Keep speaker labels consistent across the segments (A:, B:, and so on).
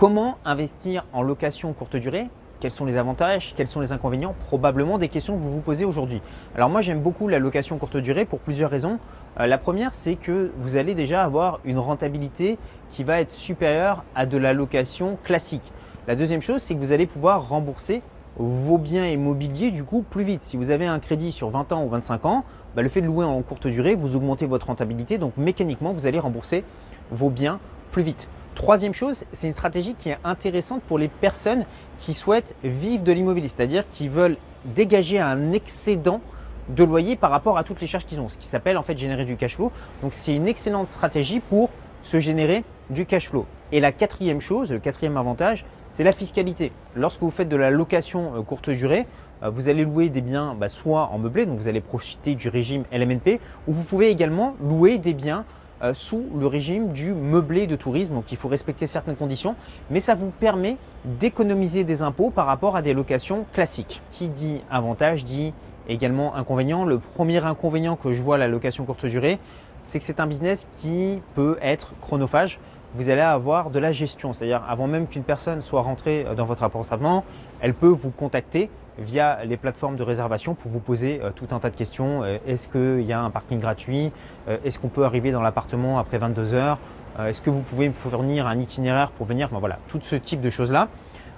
A: Comment investir en location courte durée? Quels sont les avantages? Quels sont les inconvénients? Probablement des questions que vous vous posez aujourd'hui. Alors moi j'aime beaucoup la location courte durée pour plusieurs raisons. Euh, la première c'est que vous allez déjà avoir une rentabilité qui va être supérieure à de la location classique. La deuxième chose c'est que vous allez pouvoir rembourser vos biens immobiliers du coup plus vite. Si vous avez un crédit sur 20 ans ou 25 ans, bah, le fait de louer en courte durée, vous augmentez votre rentabilité, donc mécaniquement vous allez rembourser vos biens plus vite. Troisième chose, c'est une stratégie qui est intéressante pour les personnes qui souhaitent vivre de l'immobilier, c'est-à-dire qui veulent dégager un excédent de loyer par rapport à toutes les charges qu'ils ont, ce qui s'appelle en fait générer du cash flow. Donc c'est une excellente stratégie pour se générer du cash flow. Et la quatrième chose, le quatrième avantage, c'est la fiscalité. Lorsque vous faites de la location euh, courte durée, euh, vous allez louer des biens bah, soit en meublé, donc vous allez profiter du régime LMNP, ou vous pouvez également louer des biens euh, sous le régime du meublé de tourisme. Donc il faut respecter certaines conditions, mais ça vous permet d'économiser des impôts par rapport à des locations classiques. Qui dit avantage dit également inconvénient. Le premier inconvénient que je vois à la location courte durée, c'est que c'est un business qui peut être chronophage. Vous allez avoir de la gestion, c'est-à-dire avant même qu'une personne soit rentrée dans votre appartement, elle peut vous contacter via les plateformes de réservation pour vous poser euh, tout un tas de questions. Euh, est-ce qu'il y a un parking gratuit? Euh, Est-ce qu'on peut arriver dans l'appartement après 22 heures? Est-ce que vous pouvez me fournir un itinéraire pour venir? Voilà, tout ce type de choses-là.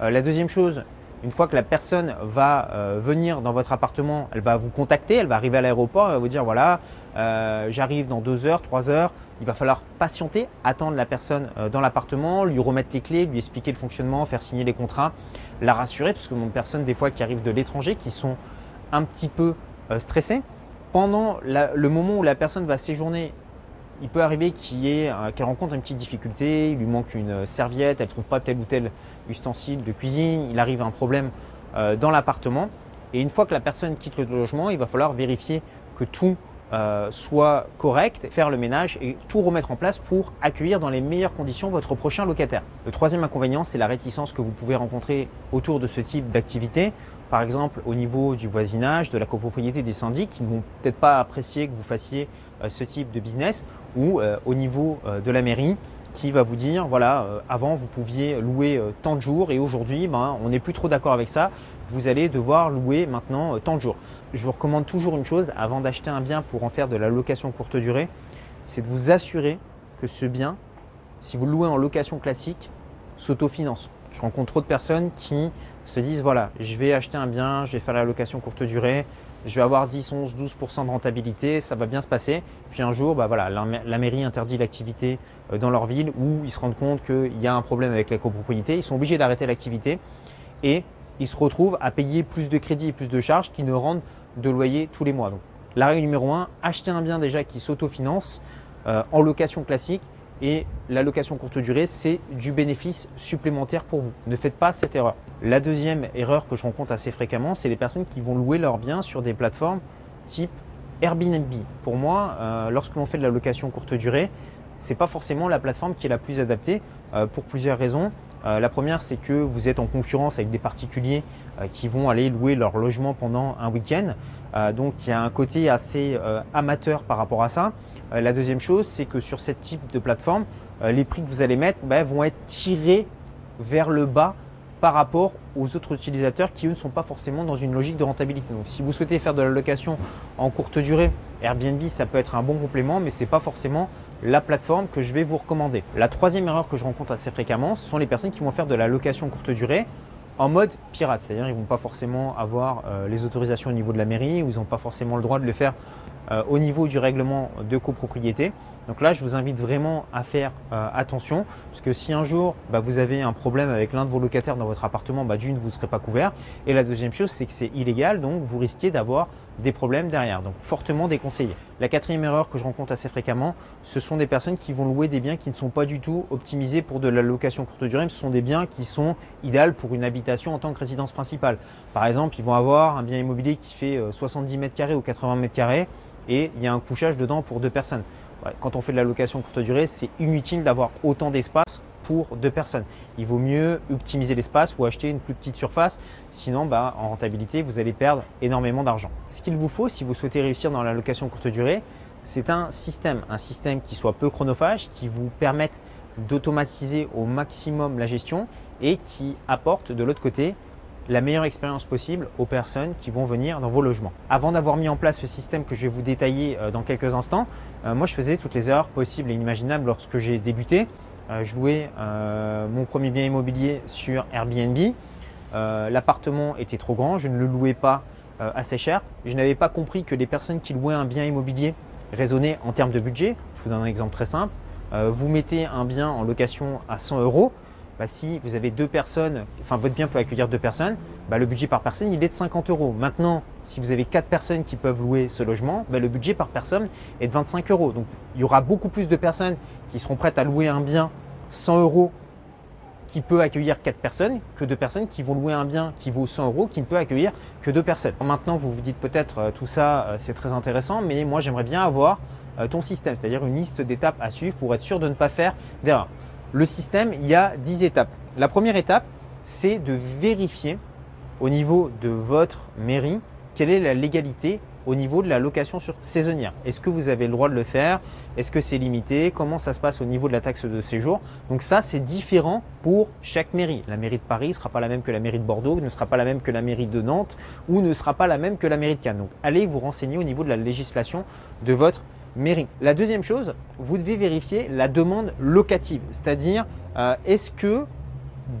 A: la deuxième chose, une fois que la personne va venir dans votre appartement, elle va vous contacter, elle va arriver à l'aéroport, elle va vous dire voilà, j'arrive dans 2 heures, 3 heures, il va falloir patienter, attendre la personne euh, dans l'appartement, lui remettre les clés, lui expliquer le fonctionnement, faire signer les contrats, la rassurer, parce que mon personne des fois qui arrivent de l'étranger, qui sont un petit peu euh, stressées. Pendant le moment où la personne va séjourner, il peut arriver euh, qu'elle rencontre une petite difficulté, il lui manque une serviette, elle ne trouve pas tel ou tel ustensile de cuisine, il arrive un problème dans l'appartement. Et une fois que la personne quitte le logement, il va falloir vérifier que tout euh, soit correct, faire le ménage et tout remettre en place pour accueillir dans les meilleures conditions votre prochain locataire. Le troisième inconvénient, c'est la réticence que vous pouvez rencontrer autour de ce type d'activité. Par exemple, au niveau du voisinage, de la copropriété des syndics qui ne vont peut-être pas apprécier que vous fassiez euh, ce type de business ou euh, au niveau de la mairie qui va vous dire voilà, avant vous pouviez louer tant de jours et aujourd'hui ben, on n'est plus trop d'accord avec ça, vous allez devoir louer maintenant tant de jours je vous recommande toujours une chose avant d'acheter un bien pour en faire de la location courte durée, c'est de vous assurer que ce bien, si vous le louez en location classique, s'autofinance. Je rencontre trop de personnes qui se disent voilà, je vais acheter un bien, je vais faire la location courte durée, je vais avoir 10, 11, 12% de rentabilité, ça va bien se passer. Puis un jour, bah voilà, la, mairie interdit l'activité euh, dans leur ville ou ils se rendent compte qu'il y a un problème avec la copropriété, ils sont obligés d'arrêter l'activité et ils se retrouvent à payer plus de crédits et plus de charges qui ne rendent de loyer tous les mois. Donc, la règle numéro 1, acheter un bien déjà qui s'autofinance euh, en location classique et la location courte durée, c'est du bénéfice supplémentaire pour vous. Ne faites pas cette erreur. La deuxième erreur que je rencontre assez fréquemment, c'est les personnes qui vont louer leurs biens sur des plateformes type Airbnb. Pour moi, euh, lorsque l'on fait de la location courte durée, ce n'est pas forcément la plateforme qui est la plus adaptée euh, pour plusieurs raisons. Euh, la première, c'est que vous êtes en concurrence avec des particuliers qui vont aller louer leur logement pendant un week-end. Donc il y a un côté assez amateur par rapport à ça. La deuxième chose, c'est que sur ce type de plateforme, les prix que vous allez mettre bah, vont être tirés vers le bas par rapport aux autres utilisateurs qui eux ne sont pas forcément dans une logique de rentabilité. Donc si vous souhaitez faire de la location en courte durée, Airbnb ça peut être un bon complément, mais ce n'est pas forcément la plateforme que je vais vous recommander. La troisième erreur que je rencontre assez fréquemment, ce sont les personnes qui vont faire de la location courte durée en mode pirate, c'est-à-dire ils ne vont pas forcément avoir euh, les autorisations au niveau de la mairie ou ils n'ont pas forcément le droit de le faire euh, au niveau du règlement de copropriété. Donc là, je vous invite vraiment à faire euh, attention, parce que si un jour bah, vous avez un problème avec l'un de vos locataires dans votre appartement, bah, d'une, vous ne serez pas couvert. Et la deuxième chose, c'est que c'est illégal, donc vous risquez d'avoir des problèmes derrière. Donc fortement déconseillé. La quatrième erreur que je rencontre assez fréquemment, ce sont des personnes qui vont louer des biens qui ne sont pas du tout optimisés pour de la location courte durée. Ce sont des biens qui sont idéaux pour une habitation en tant que résidence principale. Par exemple, ils vont avoir un bien immobilier qui fait 70 euh, mètres carrés ou 80 mètres carrés et il y a un couchage dedans pour deux personnes quand on fait de la location courte durée, c'est inutile d'avoir autant d'espace pour deux personnes. Il vaut mieux optimiser l'espace ou acheter une plus petite surface, sinon bah, en rentabilité, vous allez perdre énormément d'argent. Ce qu'il vous faut si vous souhaitez réussir dans la location courte durée, c'est un système, un système qui soit peu chronophage, qui vous permette d'automatiser au maximum la gestion et qui apporte de l'autre côté la meilleure expérience possible aux personnes qui vont venir dans vos logements. Avant d'avoir mis en place ce système que je vais vous détailler euh, dans quelques instants, euh, moi je faisais toutes les erreurs possibles et inimaginables lorsque j'ai débuté. Euh, je louais mon premier bien immobilier sur Airbnb. L'appartement était trop grand, je ne le louais pas assez cher. Je n'avais pas compris que les personnes qui louaient un bien immobilier raisonnaient en termes de budget. Je vous donne un exemple très simple. vous mettez un bien en location à 100 euros, bah, si vous avez deux personnes, enfin votre bien peut accueillir deux personnes, bah, le budget par personne il est de 50 euros. Maintenant, si vous avez quatre personnes qui peuvent louer ce logement, bah, le budget par personne est de 25 euros. Donc il y aura beaucoup plus de personnes qui seront prêtes à louer un bien 100 euros qui peut accueillir quatre personnes que de personnes qui vont louer un bien qui vaut 100 euros qui ne peut accueillir que deux personnes. Maintenant, vous vous dites peut-être euh, tout ça euh, c'est très intéressant, mais moi j'aimerais bien avoir euh, ton système, c'est-à-dire une liste d'étapes à suivre pour être sûr de ne pas faire d'erreur le système, il y a 10 étapes. La première étape, c'est de vérifier au niveau de votre mairie quelle est la légalité au niveau de la location saisonnière. Est-ce que vous avez le droit de le faire? Est-ce que c'est limité? Comment ça se passe au niveau de la taxe de séjour? Donc ça, c'est différent pour chaque mairie. La mairie de Paris ne sera pas la même que la mairie de Bordeaux, ne sera pas la même que la mairie de Nantes ou ne sera pas la même que la mairie de Cannes. Donc allez vous renseigner au niveau de la législation de votre La deuxième chose, vous devez vérifier la demande locative, c'est-à-dire euh, est-ce que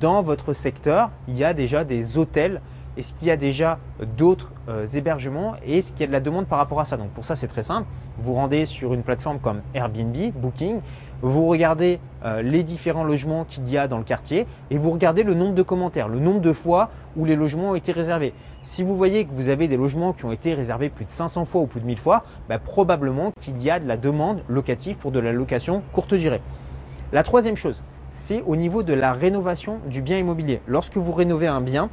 A: dans votre secteur, il y a déjà des hôtels? Est-ce qu'il y a déjà d'autres euh, hébergements? Et est-ce qu'il y a de la demande par rapport à ça? Donc pour ça c'est très simple, vous rendez sur une plateforme comme Airbnb, Booking, vous regardez euh, les différents logements qu'il y a dans le quartier et vous regardez le nombre de commentaires, le nombre de fois où les logements ont été réservés. Si vous voyez que vous avez des logements qui ont été réservés plus de 500 fois ou plus de 1000 fois, bah, probablement qu'il y a de la demande locative pour de la location courte durée. La troisième chose, c'est au niveau de la rénovation du bien immobilier. Lorsque vous rénovez un bien,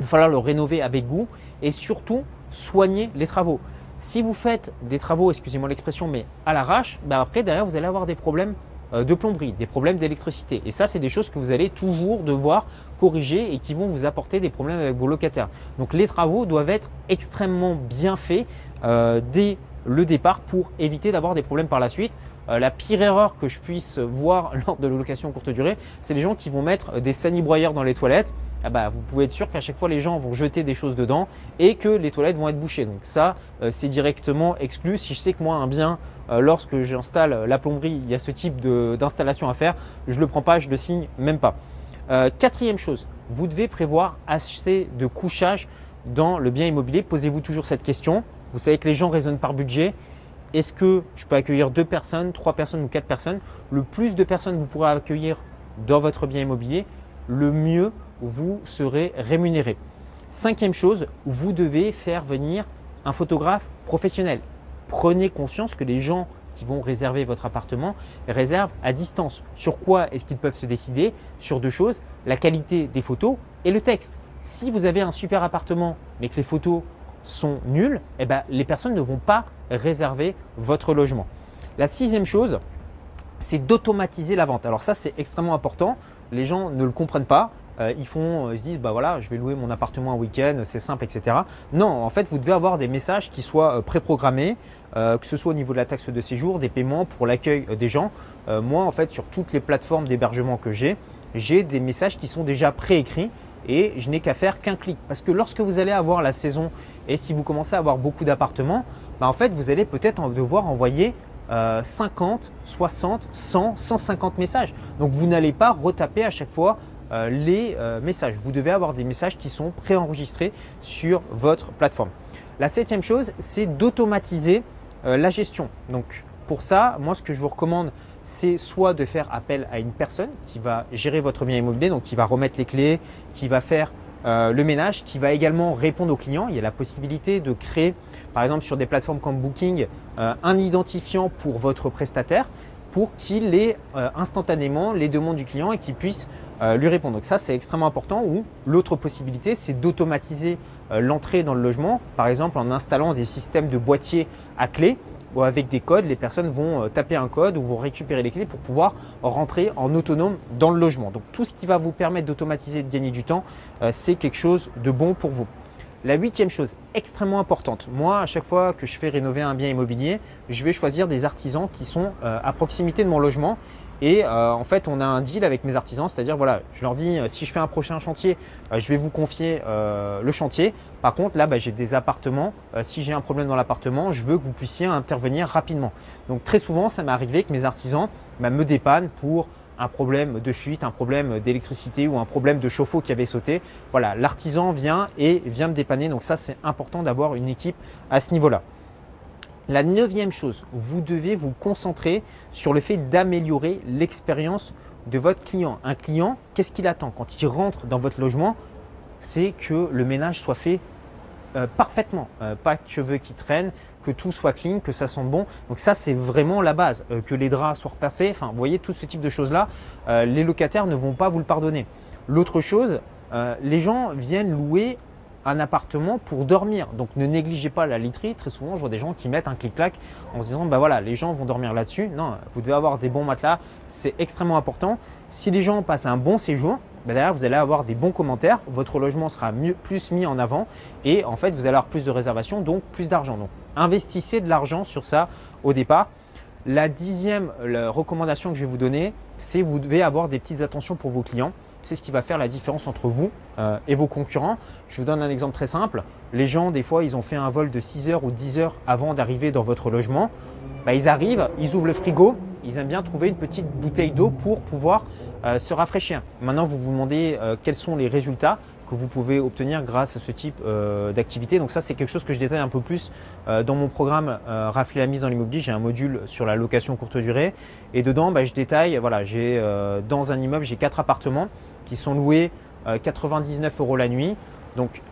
A: il va falloir le rénover avec goût et surtout soigner les travaux. Si vous faites des travaux, excusez-moi l'expression, mais à l'arrache, bah après derrière vous allez avoir des problèmes euh, de plomberie, des problèmes d'électricité. Et ça, c'est des choses que vous allez toujours devoir corriger et qui vont vous apporter des problèmes avec vos locataires. Donc les travaux doivent être extrêmement bien faits euh, dès le départ pour éviter d'avoir des problèmes par la suite. Euh, la pire erreur que je puisse voir lors de la location courte durée, c'est les gens qui vont mettre des sanibroyeurs dans les toilettes. Ah bah, vous pouvez être sûr qu'à chaque fois les gens vont jeter des choses dedans et que les toilettes vont être bouchées. Donc ça, euh, c'est directement exclu. Si je sais que moi un bien, euh, lorsque j'installe la plomberie, il y a ce type d'installation à faire, je ne le prends pas, je le signe même pas. quatrième chose, vous devez prévoir assez de couchage dans le bien immobilier. Posez-vous toujours cette question. Vous savez que les gens raisonnent par budget est-ce que je peux accueillir deux personnes, trois personnes ou quatre personnes? Le plus de personnes vous pourrez accueillir dans votre bien immobilier, le mieux vous serez rémunéré. Cinquième chose, vous devez faire venir un photographe professionnel. Prenez conscience que les gens qui vont réserver votre appartement réservent à distance. Sur quoi est-ce qu'ils peuvent se décider? Sur deux choses, la qualité des photos et le texte. Si vous avez un super appartement mais que les photos sont nuls, eh ben, les personnes ne vont pas réserver votre logement. La sixième chose, c'est d'automatiser la vente. Alors ça, c'est extrêmement important. Les gens ne le comprennent pas. Euh, ils font, euh, ils se disent, bah voilà, je vais louer mon appartement un week-end, c'est simple, etc. Non, en fait, vous devez avoir des messages qui soient euh, préprogrammés, que ce soit au niveau de la taxe de séjour, des paiements pour l'accueil des gens. moi, en fait, sur toutes les plateformes d'hébergement que j'ai, j'ai des messages qui sont déjà préécrits et je n'ai qu'à faire qu'un clic. Parce que lorsque vous allez avoir la saison et si vous commencez à avoir beaucoup d'appartements, bah, en fait vous allez peut-être devoir envoyer 50, 60, 100, 150 messages. Donc vous n'allez pas retaper à chaque fois euh, les euh, messages. Vous devez avoir des messages qui sont préenregistrés sur votre plateforme. La septième chose, c'est d'automatiser euh, la gestion. Donc pour ça, moi ce que je vous recommande, c'est soit de faire appel à une personne qui va gérer votre bien immobilier, donc qui va remettre les clés, qui va faire euh, le ménage, qui va également répondre aux clients. Il y a la possibilité de créer, par exemple sur des plateformes comme Booking, euh, un identifiant pour votre prestataire pour qu'il ait euh, instantanément les demandes du client et qu'il puisse lui répondre. Donc ça, c'est extrêmement important. Ou l'autre possibilité, c'est d'automatiser l'entrée dans le logement, par exemple en installant des systèmes de boîtiers à clé ou avec des codes, les personnes vont euh, taper un code ou vont récupérer les clés pour pouvoir rentrer en autonome dans le logement. Donc tout ce qui va vous permettre d'automatiser et de gagner du temps, euh, c'est quelque chose de bon pour vous. La huitième chose, extrêmement importante, moi à chaque fois que je fais rénover un bien immobilier, je vais choisir des artisans qui sont euh, à proximité de mon logement Et euh, en fait, on a un deal avec mes artisans, c'est-à-dire voilà, je leur dis si je fais un prochain chantier, je vais vous confier le chantier. Par contre, là, bah, j'ai des appartements. si j'ai un problème dans l'appartement, je veux que vous puissiez intervenir rapidement. Donc très souvent, ça m'est arrivé que mes artisans bah, me dépannent pour un problème de fuite, un problème d'électricité ou un problème de chauffe-eau qui avait sauté. Voilà, l'artisan vient et vient me dépanner. Donc ça, c'est important d'avoir une équipe à ce niveau-là. La neuvième chose, vous devez vous concentrer sur le fait d'améliorer l'expérience de votre client. Un client, qu'est-ce qu'il attend quand il rentre dans votre logement? C'est que le ménage soit fait euh, parfaitement. Euh, pas de cheveux qui traînent, que tout soit clean, que ça sente bon. Donc ça, c'est vraiment la base. Euh, que les draps soient repassés. Enfin, vous voyez, tout ce type de choses-là, les locataires ne vont pas vous le pardonner. L'autre chose, les gens viennent louer un appartement pour dormir. Donc ne négligez pas la literie. Très souvent, je vois des gens qui mettent un clic-clac en se disant bah voilà, les gens vont dormir là-dessus. Non, vous devez avoir des bons matelas. C'est extrêmement important. Si les gens passent un bon séjour, bah derrière, vous allez avoir des bons commentaires. Votre logement sera plus mis en avant et en fait, vous allez avoir plus de réservations, donc plus d'argent. Donc investissez de l'argent sur ça au départ. La dixième recommandation que je vais vous donner, c'est vous devez avoir des petites attentions pour vos clients. C'est ce qui va faire la différence entre vous euh, et vos concurrents. Je vous donne un exemple très simple. Les gens, des fois, ils ont fait un vol de 6 heures ou 10 heures avant d'arriver dans votre logement. Bah, ils arrivent, ils ouvrent le frigo, ils aiment bien trouver une petite bouteille d'eau pour pouvoir euh, se rafraîchir. Maintenant, vous vous demandez euh, quels sont les résultats que vous pouvez obtenir grâce à ce type d'activité. Donc ça, c'est quelque chose que je détaille un peu plus dans mon programme Rafler la mise dans l'immobilier. J'ai un module sur la location courte durée et dedans, bah, je détaille. Voilà, j'ai dans un immeuble, j'ai quatre appartements qui sont loués 99 euh, euros la nuit. Donc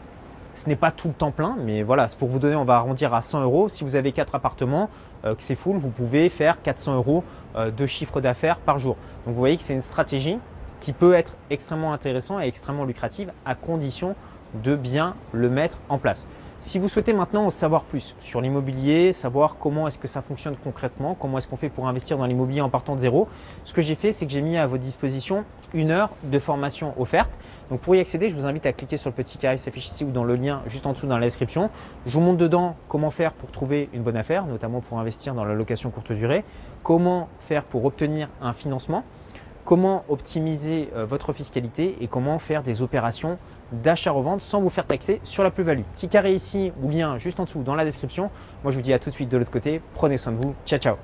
A: ce n'est pas tout le temps plein, mais voilà, pour vous donner, on va arrondir à 100 euros. Si vous avez quatre appartements, euh, que c'est full, vous pouvez faire 400 euros euh, de chiffre d'affaires par jour. Donc vous voyez que c'est une stratégie qui peut être extrêmement intéressante et extrêmement lucrative à condition de bien le mettre en place. Si vous souhaitez maintenant en savoir plus sur l'immobilier, savoir comment est-ce que ça fonctionne concrètement, comment est-ce qu'on fait pour investir dans l'immobilier en partant de zéro, ce que j'ai fait, c'est que j'ai mis à votre disposition une heure de formation offerte. Donc pour y accéder, je vous invite à cliquer sur le petit carré qui s'affiche ici ou dans le lien juste en dessous dans la description. Je vous montre dedans comment faire pour trouver une bonne affaire, notamment pour investir dans la location courte durée, comment faire pour obtenir un financement, comment optimiser euh, votre fiscalité et comment faire des opérations d'achat-revente sans vous faire taxer sur la plus-value. Petit carré ici ou lien juste en dessous dans la description. Moi je vous dis à tout de suite de l'autre côté. Prenez soin de vous. Ciao ciao